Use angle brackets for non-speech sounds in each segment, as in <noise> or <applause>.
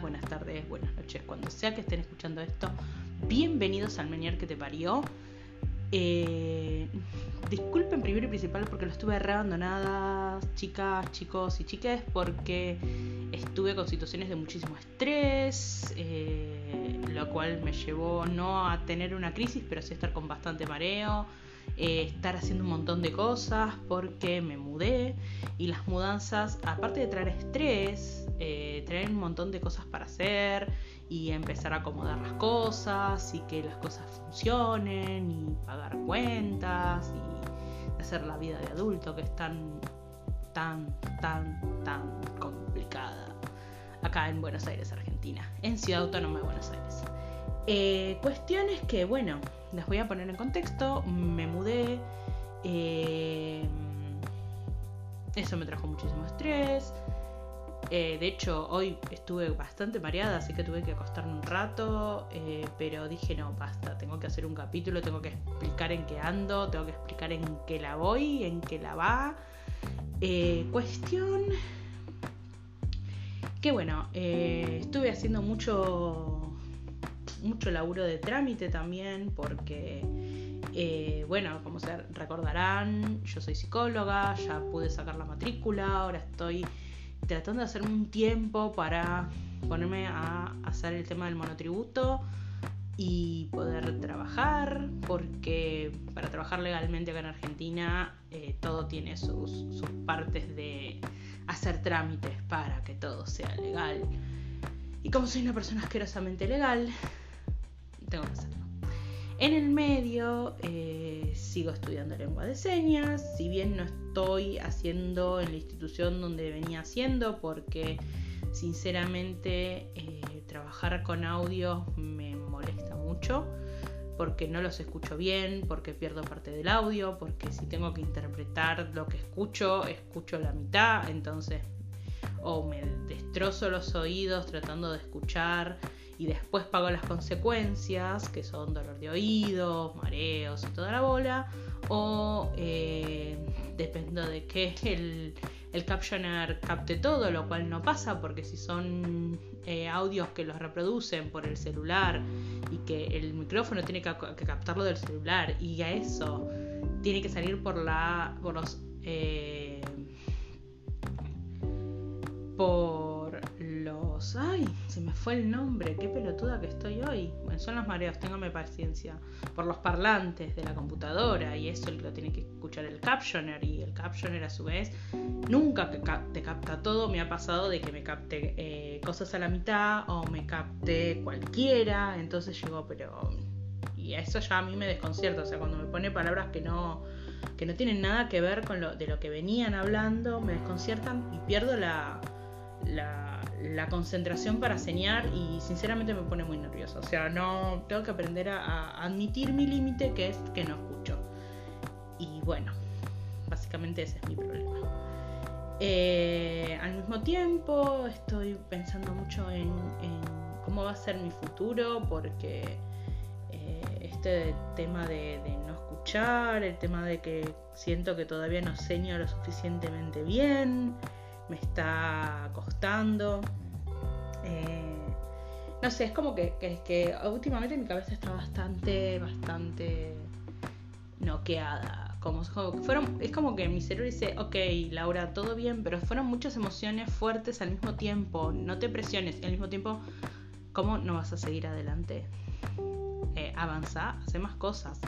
buenas tardes, buenas noches, cuando sea que estén escuchando esto. Bienvenidos al Menier que te parió. Eh, disculpen primero y principal porque lo estuve re abandonada, chicas, chicos y chiques, porque estuve con situaciones de muchísimo estrés, eh, lo cual me llevó no a tener una crisis, pero sí a estar con bastante mareo eh, estar haciendo un montón de cosas porque me mudé y las mudanzas, aparte de traer estrés, eh, traen un montón de cosas para hacer y empezar a acomodar las cosas y que las cosas funcionen y pagar cuentas y hacer la vida de adulto que es tan, tan, tan, tan complicada acá en Buenos Aires, Argentina, en Ciudad Autónoma de Buenos Aires. Eh, cuestiones que, bueno, les voy a poner en contexto. Me mudé. Eh, eso me trajo muchísimo estrés. Eh, de hecho, hoy estuve bastante mareada, así que tuve que acostarme un rato. Eh, pero dije, no, basta, tengo que hacer un capítulo, tengo que explicar en qué ando, tengo que explicar en qué la voy, en qué la va. cuestión que bueno, estuve haciendo mucho mucho laburo de trámite también, porque, eh, bueno, como se recordarán, yo soy psicóloga, ya pude sacar la matrícula, ahora estoy tratando de hacerme un tiempo para ponerme a hacer el tema del monotributo y poder trabajar, porque para trabajar legalmente acá en Argentina eh, todo tiene sus, sus partes de hacer trámites para que todo sea legal. Y como soy una persona asquerosamente legal, tengo que hacerlo. En el medio eh, sigo estudiando lengua de señas, si bien no estoy haciendo en la institución donde venía haciendo, porque sinceramente eh, trabajar con audio me molesta mucho, porque no los escucho bien, porque pierdo parte del audio, porque si tengo que interpretar lo que escucho, escucho la mitad, entonces o me destrozo los oídos tratando de escuchar y después pago las consecuencias, que son dolor de oídos, mareos y toda la bola, o eh, dependo de que el, el captioner capte todo, lo cual no pasa porque si son eh, audios que los reproducen por el celular y que el micrófono tiene que, captarlo del celular y a eso tiene que salir por la por los eh, por ¡Ay! Se me fue el nombre, qué pelotuda que estoy hoy. Bueno, son los mareos, téngame paciencia. Por los parlantes de la computadora y eso lo tiene que escuchar el captioner y el captioner a su vez nunca te capta todo. Me ha pasado de que me capte eh, cosas a la mitad o me capte cualquiera. Entonces llegó, pero. Y eso ya a mí me desconcierta. O sea, cuando me pone palabras que no que no tienen nada que ver con lo de lo que venían hablando, me desconciertan y pierdo la, la la concentración para señar y sinceramente me pone muy nervioso. O sea, no tengo que aprender a, admitir mi límite que es que no escucho. Y bueno, básicamente ese es mi problema. Eh, al mismo tiempo estoy pensando mucho en, cómo va a ser mi futuro porque eh, este tema de, de, no escuchar, el tema de que siento que todavía no seño lo suficientemente bien, me está costando. Eh, no sé, es como que, que, últimamente mi cabeza está bastante, bastante noqueada. Como, fueron, es como que mi cerebro dice, ok, Laura, todo bien, pero fueron muchas emociones fuertes al mismo tiempo. No te presiones. Y al mismo tiempo, ¿cómo no vas a seguir adelante? Eh, avanza, hace más cosas.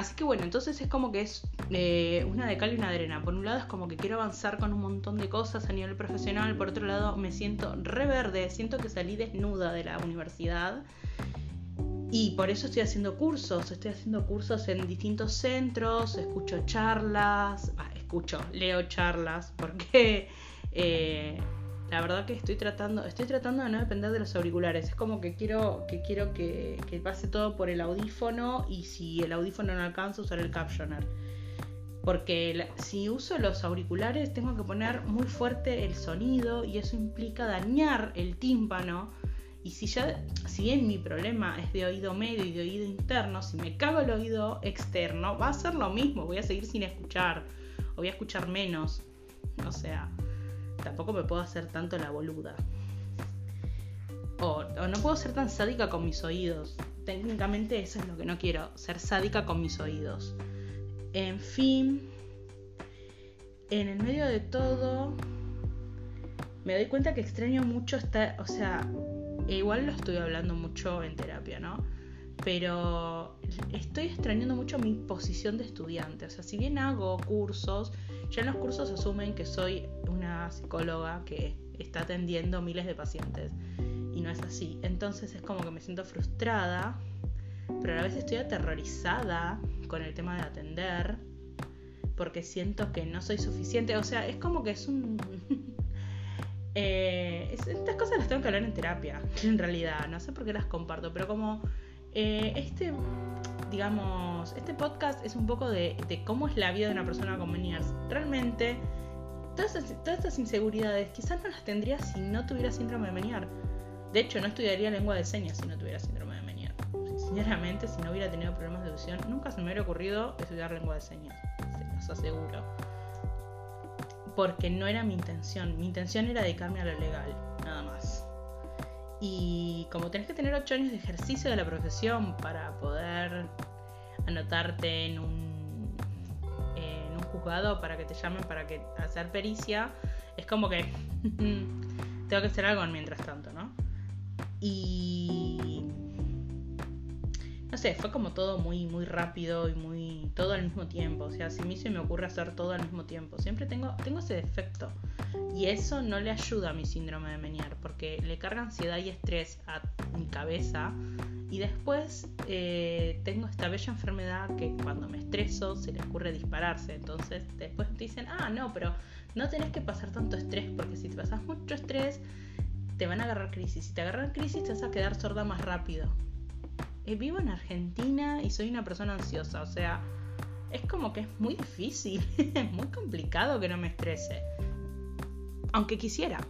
Así que bueno, entonces es como que es eh, una de cal y una de arena. Por un lado es como que quiero avanzar con un montón de cosas a nivel profesional, por otro lado me siento reverde, siento que salí desnuda de la universidad. Y por eso estoy haciendo cursos, estoy haciendo cursos en distintos centros, escucho charlas, escucho, leo charlas, <laughs> porque eh, la verdad que estoy tratando, estoy tratando de no depender de los auriculares. Es como que quiero que quiero que, pase todo por el audífono y si el audífono no alcanza usar el captioner. Porque si uso los auriculares tengo que poner muy fuerte el sonido y eso implica dañar el tímpano. Y si ya, si bien mi problema es de oído medio y de oído interno, si me cago el oído externo, va a ser lo mismo, voy a seguir sin escuchar, o voy a escuchar menos. O sea, tampoco me puedo hacer tanto la boluda. o, no puedo ser tan sádica con mis oídos. Técnicamente eso es lo que no quiero, ser sádica con mis oídos. En fin, en el medio de todo, me doy cuenta que extraño mucho estar, o sea, igual lo estoy hablando mucho en terapia, ¿no? Pero estoy extrañando mucho mi posición de estudiante. O sea, si bien hago cursos, ya en los cursos asumen que soy una psicóloga que está atendiendo miles de pacientes y no es así. Entonces es como que me siento frustrada, pero a la vez estoy aterrorizada con el tema de atender porque siento que no soy suficiente. O sea, es como que es un... <laughs> eh, estas cosas las tengo que hablar en terapia, <laughs> en realidad. No sé por qué las comparto, pero como eh, este, digamos, este podcast es un poco de, cómo es la vida de una persona con Meniers. Realmente, todas, estas inseguridades quizás no las tendría si no tuviera síndrome de Menier. De hecho, no estudiaría lengua de señas si no tuviera síndrome de Menier. Sinceramente, si no hubiera tenido problemas de audición, nunca se me hubiera ocurrido estudiar lengua de señas. Se los aseguro. Porque no era mi intención. Mi intención era dedicarme a lo legal. Y como tenés que tener 8 años de ejercicio de la profesión para poder anotarte en un, en un juzgado para que te llamen para que hacer pericia, es como que <laughs> tengo que hacer algo mientras tanto, ¿no? Y no sé, fue como todo muy, muy rápido y muy. todo al mismo tiempo. O sea, si a mí se me ocurre hacer todo al mismo tiempo. Siempre tengo, tengo ese defecto. Y eso no le ayuda a mi síndrome de Menier, porque le carga ansiedad y estrés a mi cabeza. Y después eh, tengo esta bella enfermedad que cuando me estreso se le ocurre dispararse. Entonces después te dicen, ah, no, pero no tenés que pasar tanto estrés, porque si te pasas mucho estrés, te van a agarrar crisis. Si te agarran crisis, te vas a quedar sorda más rápido. Eh, vivo en Argentina y soy una persona ansiosa, o sea, es como que es muy difícil, <laughs> es muy complicado que no me estrese. Aunque quisiera.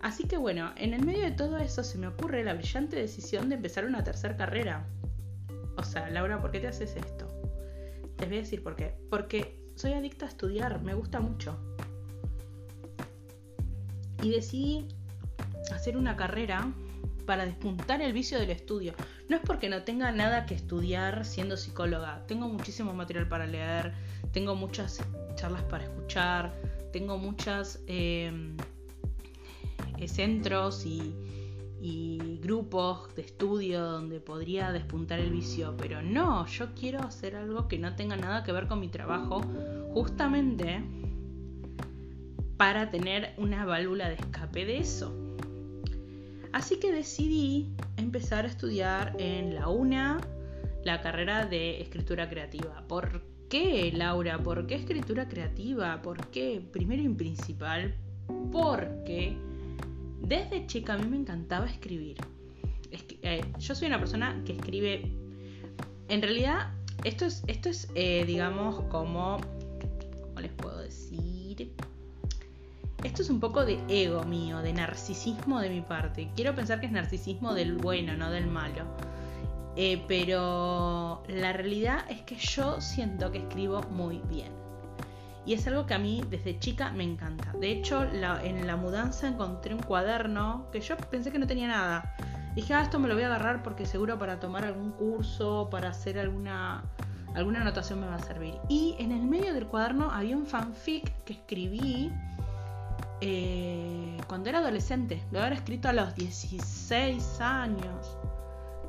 Así que bueno, en el medio de todo eso se me ocurre la brillante decisión de empezar una tercera carrera. O sea, Laura, ¿por qué te haces esto? Te voy a decir por qué. Porque soy adicta a estudiar, me gusta mucho. Y decidí hacer una carrera para despuntar el vicio del estudio. No es porque no tenga nada que estudiar siendo psicóloga. Tengo muchísimo material para leer, tengo muchas charlas para escuchar, tengo muchos em, eh, centros y, y grupos de estudio donde podría despuntar el vicio, pero no, yo quiero hacer algo que no tenga nada que ver con mi trabajo, justamente para tener una válvula de escape de eso. Así que decidí empezar a estudiar en la UNA la carrera de escritura creativa. ¿Por qué, Laura? ¿Por qué escritura creativa? ¿Por qué? Primero y principal, porque desde chica a mí me encantaba escribir. Eh, yo soy una persona que escribe... En realidad, esto es, esto es eh, digamos, como... ¿Cómo les puedo decir? Esto es un poco de ego mío, de narcisismo de mi parte. Quiero pensar que es narcisismo del bueno, no del malo. Eh, pero la realidad es que yo siento que escribo muy bien. Y es algo que a mí desde chica me encanta. De hecho, en la mudanza encontré un cuaderno que yo pensé que no tenía nada. Dije, ah, esto me lo voy a agarrar porque seguro para tomar algún curso, para hacer alguna, alguna anotación me va a servir. Y en el medio del cuaderno había un fanfic que escribí eh, cuando era adolescente. Lo había escrito a los 16 años.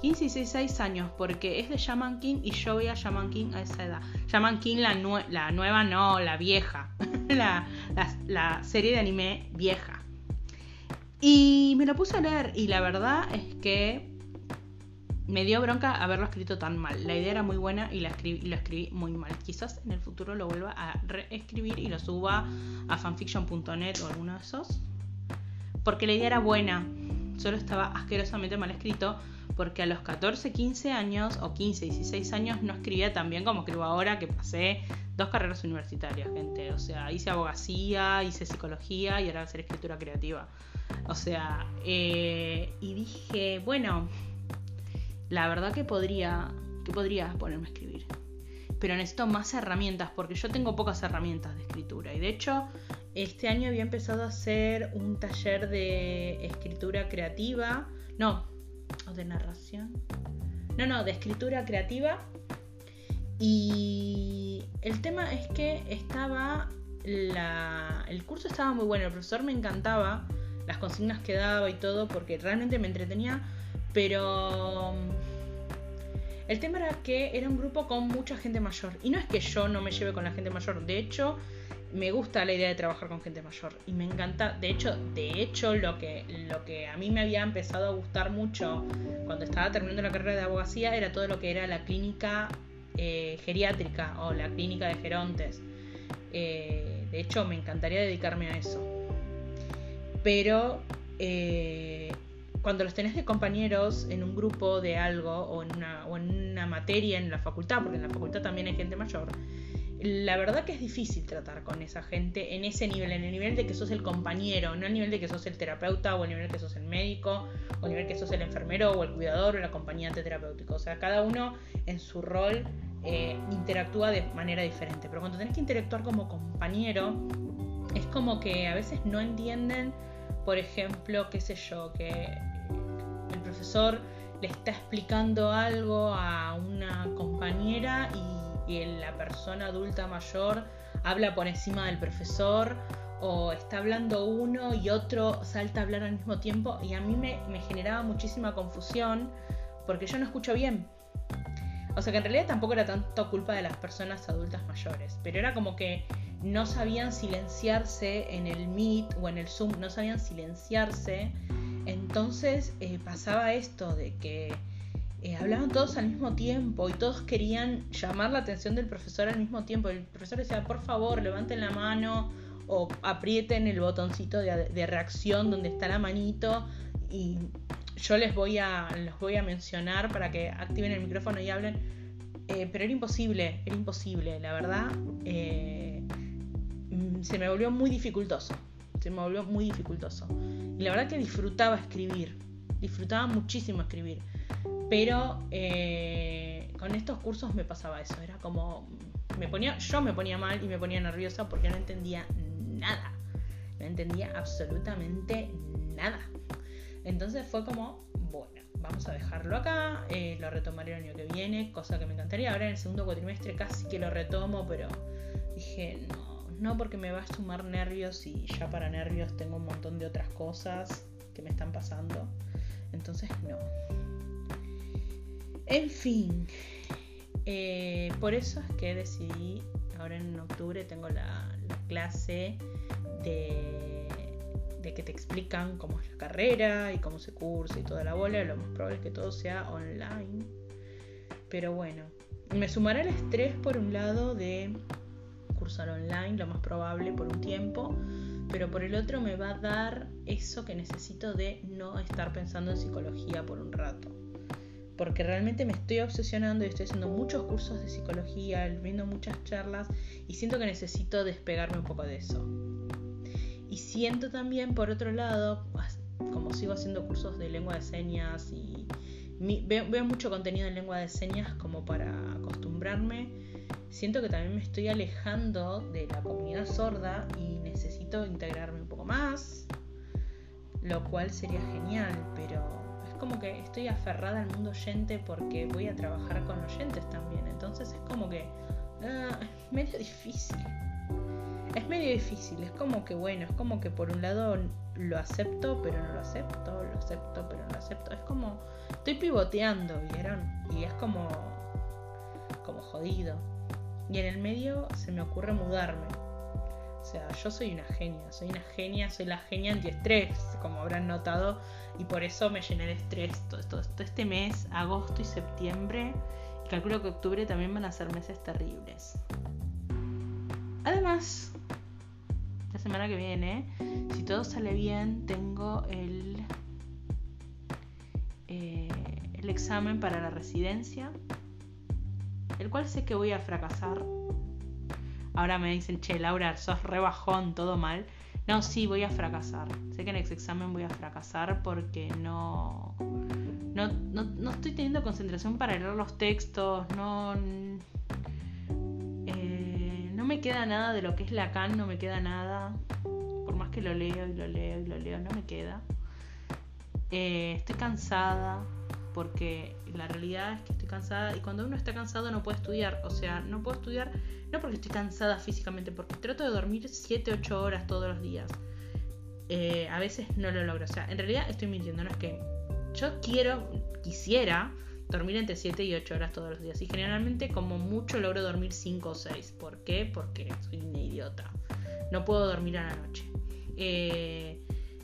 15 y 16 años, porque es de Shaman King y yo veía Shaman King a esa edad. Shaman King, la, la nueva, no, la vieja. <laughs> la, serie de anime vieja. Y me lo puse a leer y la verdad es que me dio bronca haberlo escrito tan mal. La idea era muy buena y, la escribí, lo escribí muy mal. Quizás en el futuro lo vuelva a reescribir y lo suba a fanfiction.net o alguno de esos. Porque la idea era buena, solo estaba asquerosamente mal escrito. Porque a los 14, 15 años, o 15, 16 años, no escribía tan bien como escribo ahora, que pasé dos carreras universitarias, gente. O sea, hice abogacía, hice psicología y ahora voy a hacer escritura creativa. O sea, eh, y dije, bueno, la verdad que podría, que podría ponerme a escribir. pero necesito más herramientas porque yo tengo pocas herramientas de escritura. Y de hecho, este año había empezado a hacer un taller de escritura creativa. No, o de narración. No, no, de escritura creativa. Y el tema es que estaba la, el curso estaba muy bueno, el profesor me encantaba, las consignas que daba y todo, porque realmente me entretenía, pero el tema era que era un grupo con mucha gente mayor. Y no es que yo no me lleve con la gente mayor, de hecho, me gusta la idea de trabajar con gente mayor y me encanta, de hecho, de hecho lo que lo que a mí me había empezado a gustar mucho cuando estaba terminando la carrera de abogacía era todo lo que era la clínica eh, geriátrica o la clínica de gerontes. Eh, de hecho, me encantaría dedicarme a eso. Pero eh, cuando los tenés de compañeros en un grupo de algo o en, una, o en una materia en la facultad, porque en la facultad también hay gente mayor, la verdad que es difícil tratar con esa gente en ese nivel, en el nivel de que sos el compañero, no el nivel de que sos el terapeuta o el nivel de que sos el médico o el nivel de que sos el enfermero o el cuidador o el acompañante terapéutico. O sea, cada uno en su rol eh, interactúa de manera diferente. Pero cuando tenés que interactuar como compañero, es como que a veces no entienden, por ejemplo, qué sé yo, que el profesor le está explicando algo a una compañera y, la persona adulta mayor habla por encima del profesor o está hablando uno y otro salta a hablar al mismo tiempo y a mí me, me generaba muchísima confusión porque yo no escucho bien. O sea que en realidad tampoco era tanto culpa de las personas adultas mayores, pero era como que no sabían silenciarse en el Meet o en el Zoom, no sabían silenciarse. Entonces eh, pasaba esto de que eh, hablaban todos al mismo tiempo y todos querían llamar la atención del profesor al mismo tiempo. El profesor decía, por favor, levanten la mano o aprieten el botoncito de, reacción donde está la manito y yo les voy a, los voy a mencionar para que activen el micrófono y hablen. Eh, pero era imposible, era imposible, la verdad. Eh, mm, se me volvió muy dificultoso. Se me volvió muy dificultoso. Y la verdad que disfrutaba escribir. Disfrutaba muchísimo escribir. Pero eh, con estos cursos me pasaba eso. Era como. Me ponía, yo me ponía mal y me ponía nerviosa porque no entendía nada. No entendía absolutamente nada. Entonces fue como, bueno, vamos a dejarlo acá, eh, lo retomaré el año que viene, cosa que me encantaría. Ahora en el segundo cuatrimestre casi que lo retomo, pero dije, no, no porque me va a sumar nervios y ya para nervios tengo un montón de otras cosas que me están pasando. Entonces no. En fin, eh, por eso es que decidí, ahora en octubre tengo la clase de de que te explican cómo es la carrera y cómo se cursa y toda la bola, lo más probable es que todo sea online. Pero bueno, me sumará el estrés por un lado de cursar online, lo más probable por un tiempo, pero por el otro me va a dar eso que necesito de no estar pensando en psicología por un rato. Porque realmente me estoy obsesionando y estoy haciendo muchos cursos de psicología, viendo muchas charlas y siento que necesito despegarme un poco de eso. Y siento también, por otro lado, como sigo haciendo cursos de lengua de señas y veo, mucho contenido en lengua de señas como para acostumbrarme, siento que también me estoy alejando de la comunidad sorda y necesito integrarme un poco más, lo cual sería genial, pero como que estoy aferrada al mundo oyente porque voy a trabajar con oyentes también, entonces es como que ah, es medio difícil es medio difícil, es como que bueno, es como que por un lado lo acepto pero no lo acepto, lo acepto pero no lo acepto, es como estoy pivoteando, ¿vieron? Y es como como jodido. Y en el medio se me ocurre mudarme. O sea, yo soy una genia, soy una genia, soy la genia antiestrés, como habrán notado, y por eso me llené de estrés todo, todo este mes, agosto y septiembre, y calculo que octubre también van a ser meses terribles. Además, la semana que viene, si todo sale bien, tengo el, eh, el examen para la residencia, el cual sé que voy a fracasar. Ahora me dicen, che, Laura, sos rebajón, todo mal. No, sí, voy a fracasar. Sé que en ese examen voy a fracasar porque no, no, no, no estoy teniendo concentración para leer los textos, no me queda nada de lo que es Lacan, no me queda nada. Por más que lo leo y lo leo y lo leo, no me queda. Eh, estoy cansada porque la realidad es que cansada y cuando uno está cansado no puede estudiar. O sea, no puedo estudiar no porque estoy cansada físicamente, porque trato de dormir 7, 8 horas todos los días. Eh, a veces no lo logro. O sea, en realidad estoy mintiendo, no es que yo quiero, quisiera dormir entre 7 y 8 horas todos los días. Y generalmente como mucho logro dormir 5 o 6. ¿Por qué? Porque soy una idiota. No puedo dormir a la noche. Eh,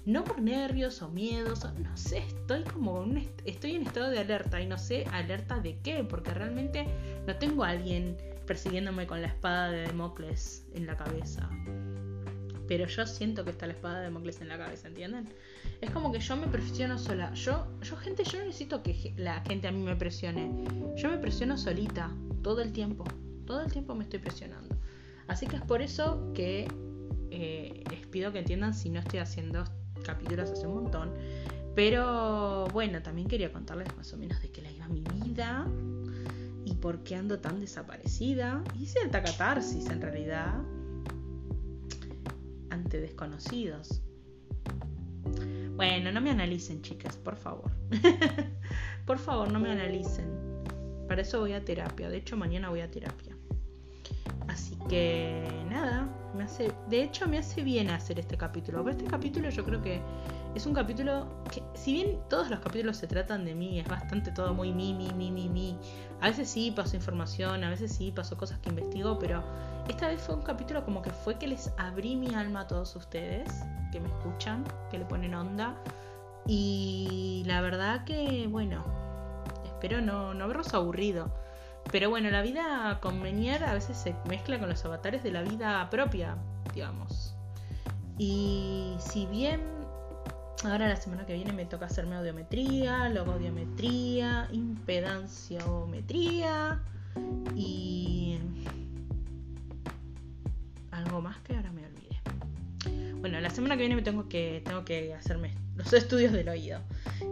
no por nervios o miedos, no sé, estoy como estoy en estado de alerta y no sé alerta de qué, porque realmente no tengo a alguien persiguiéndome con la espada de Democles en la cabeza. Pero yo siento que está la espada de Democles en la cabeza, ¿entienden? Es como que yo me presiono sola. Yo, yo gente, yo no necesito que la gente a mí me presione. Yo me presiono solita, todo el tiempo. Todo el tiempo me estoy presionando. Así que es por eso que eh, les pido que entiendan si no estoy haciendo capítulos hace un montón. Pero bueno, también quería contarles más o menos de qué la iba mi vida y por qué ando tan desaparecida. Hice alta catarsis en realidad ante desconocidos. Bueno, no me analicen, chicas, por favor. <laughs> por favor, no me analicen. Para eso voy a terapia. De hecho, mañana voy a terapia. Así que nada, me hace, de hecho me hace bien hacer este capítulo. Pero este capítulo yo creo que es un capítulo que, si bien todos los capítulos se tratan de mí, es bastante todo muy mi, mi, mi, mi, mi. A veces sí paso información, a veces sí paso cosas que investigo, pero esta vez fue un capítulo como que fue que les abrí mi alma a todos ustedes, que me escuchan, que le ponen onda. Y la verdad que, bueno, espero no, no haberlos aburrido. Pero bueno, la vida con a veces se mezcla con los avatares de la vida propia, digamos. Y si bien ahora la semana que viene me toca hacerme audiometría, logodiometría, impedanciometría y algo más que ahora me olvidé. Bueno, la semana que viene me tengo que tengo que hacerme los estudios del oído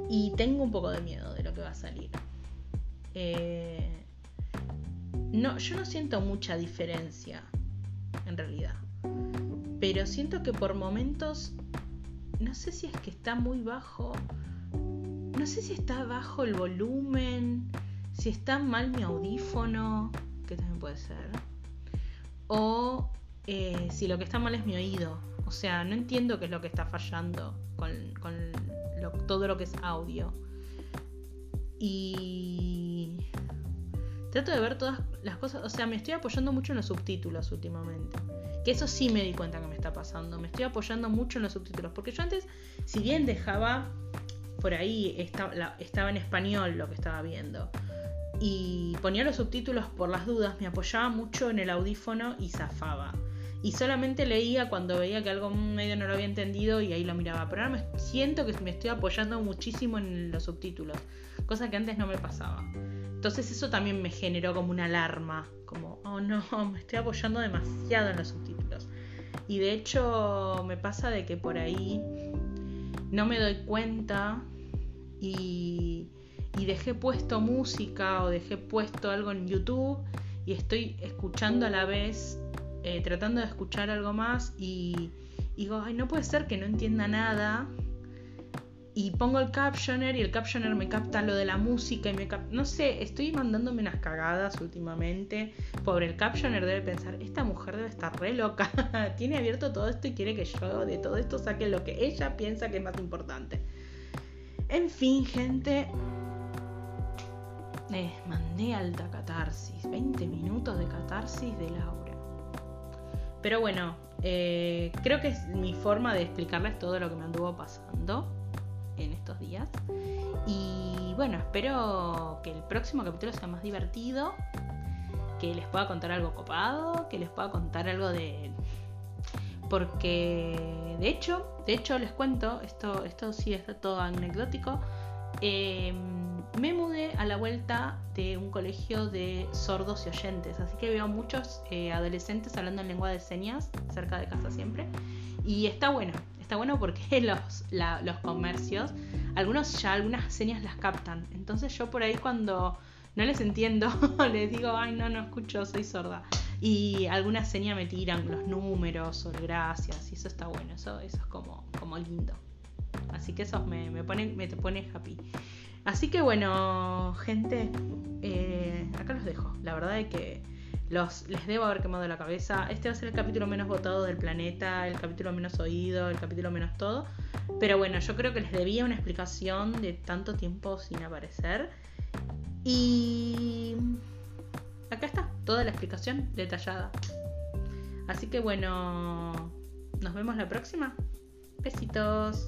y tengo un poco de miedo de lo que va a salir. Eh, no, yo no siento mucha diferencia, en realidad. Pero siento que por momentos, no sé si es que está muy bajo, no sé si está bajo el volumen, si está mal mi audífono, que también puede ser, o eh, si lo que está mal es mi oído. O sea, no entiendo qué es lo que está fallando con, todo lo que es audio. Y trato de ver todas las cosas, o sea, me estoy apoyando mucho en los subtítulos últimamente. Que eso sí me di cuenta que me está pasando. Me estoy apoyando mucho en los subtítulos. Porque yo antes, si bien dejaba por ahí, estaba, estaba en español lo que estaba viendo. Y ponía los subtítulos por las dudas, me apoyaba mucho en el audífono y zafaba. Y solamente leía cuando veía que algo medio no lo había entendido y ahí lo miraba. Pero ahora me siento que me estoy apoyando muchísimo en los subtítulos. Cosa que antes no me pasaba. Entonces eso también me generó como una alarma, como, oh no, <laughs> me estoy apoyando demasiado en los subtítulos. Y de hecho me pasa de que por ahí no me doy cuenta y, dejé puesto música o dejé puesto algo en YouTube y estoy escuchando a la vez, eh, tratando de escuchar algo más y, y digo, ay, no puede ser que no entienda nada y pongo el captioner y el captioner me capta lo de la música y me capta... No sé, estoy mandándome unas cagadas últimamente. Pobre, el captioner debe pensar, esta mujer debe estar re loca. <laughs> Tiene abierto todo esto y quiere que yo de todo esto saque lo que ella piensa que es más importante. En fin, gente. Les mandé alta catarsis. 20 minutos de catarsis de Laura. Pero bueno, eh, creo que es mi forma de explicarles todo lo que me anduvo pasando en estos días. Y bueno, espero que el próximo capítulo sea más divertido, que les pueda contar algo copado, que les pueda contar algo de... Porque de hecho, de hecho les cuento, esto, esto sí está todo anecdótico. Em, me mudé a la vuelta de un colegio de sordos y oyentes, así que veo muchos eh, adolescentes hablando en lengua de señas cerca de casa siempre. Y está bueno, está bueno porque <laughs> los, los comercios, algunos ya algunas señas las captan. Entonces yo por ahí cuando no les entiendo, <laughs> les digo, ay no, no escucho, soy sorda. y alguna seña me tiran los números o gracias y eso está bueno, eso, eso es como, como lindo. Así que eso me, me, pone, me pone happy. Así que bueno, gente, eh, acá los dejo. La verdad es que los, les debo haber quemado la cabeza. Este va a ser el capítulo menos votado del planeta, el capítulo menos oído, el capítulo menos todo. Pero bueno, yo creo que les debía una explicación de tanto tiempo sin aparecer. Y acá está, toda la explicación detallada. Así que bueno, nos vemos la próxima. Besitos.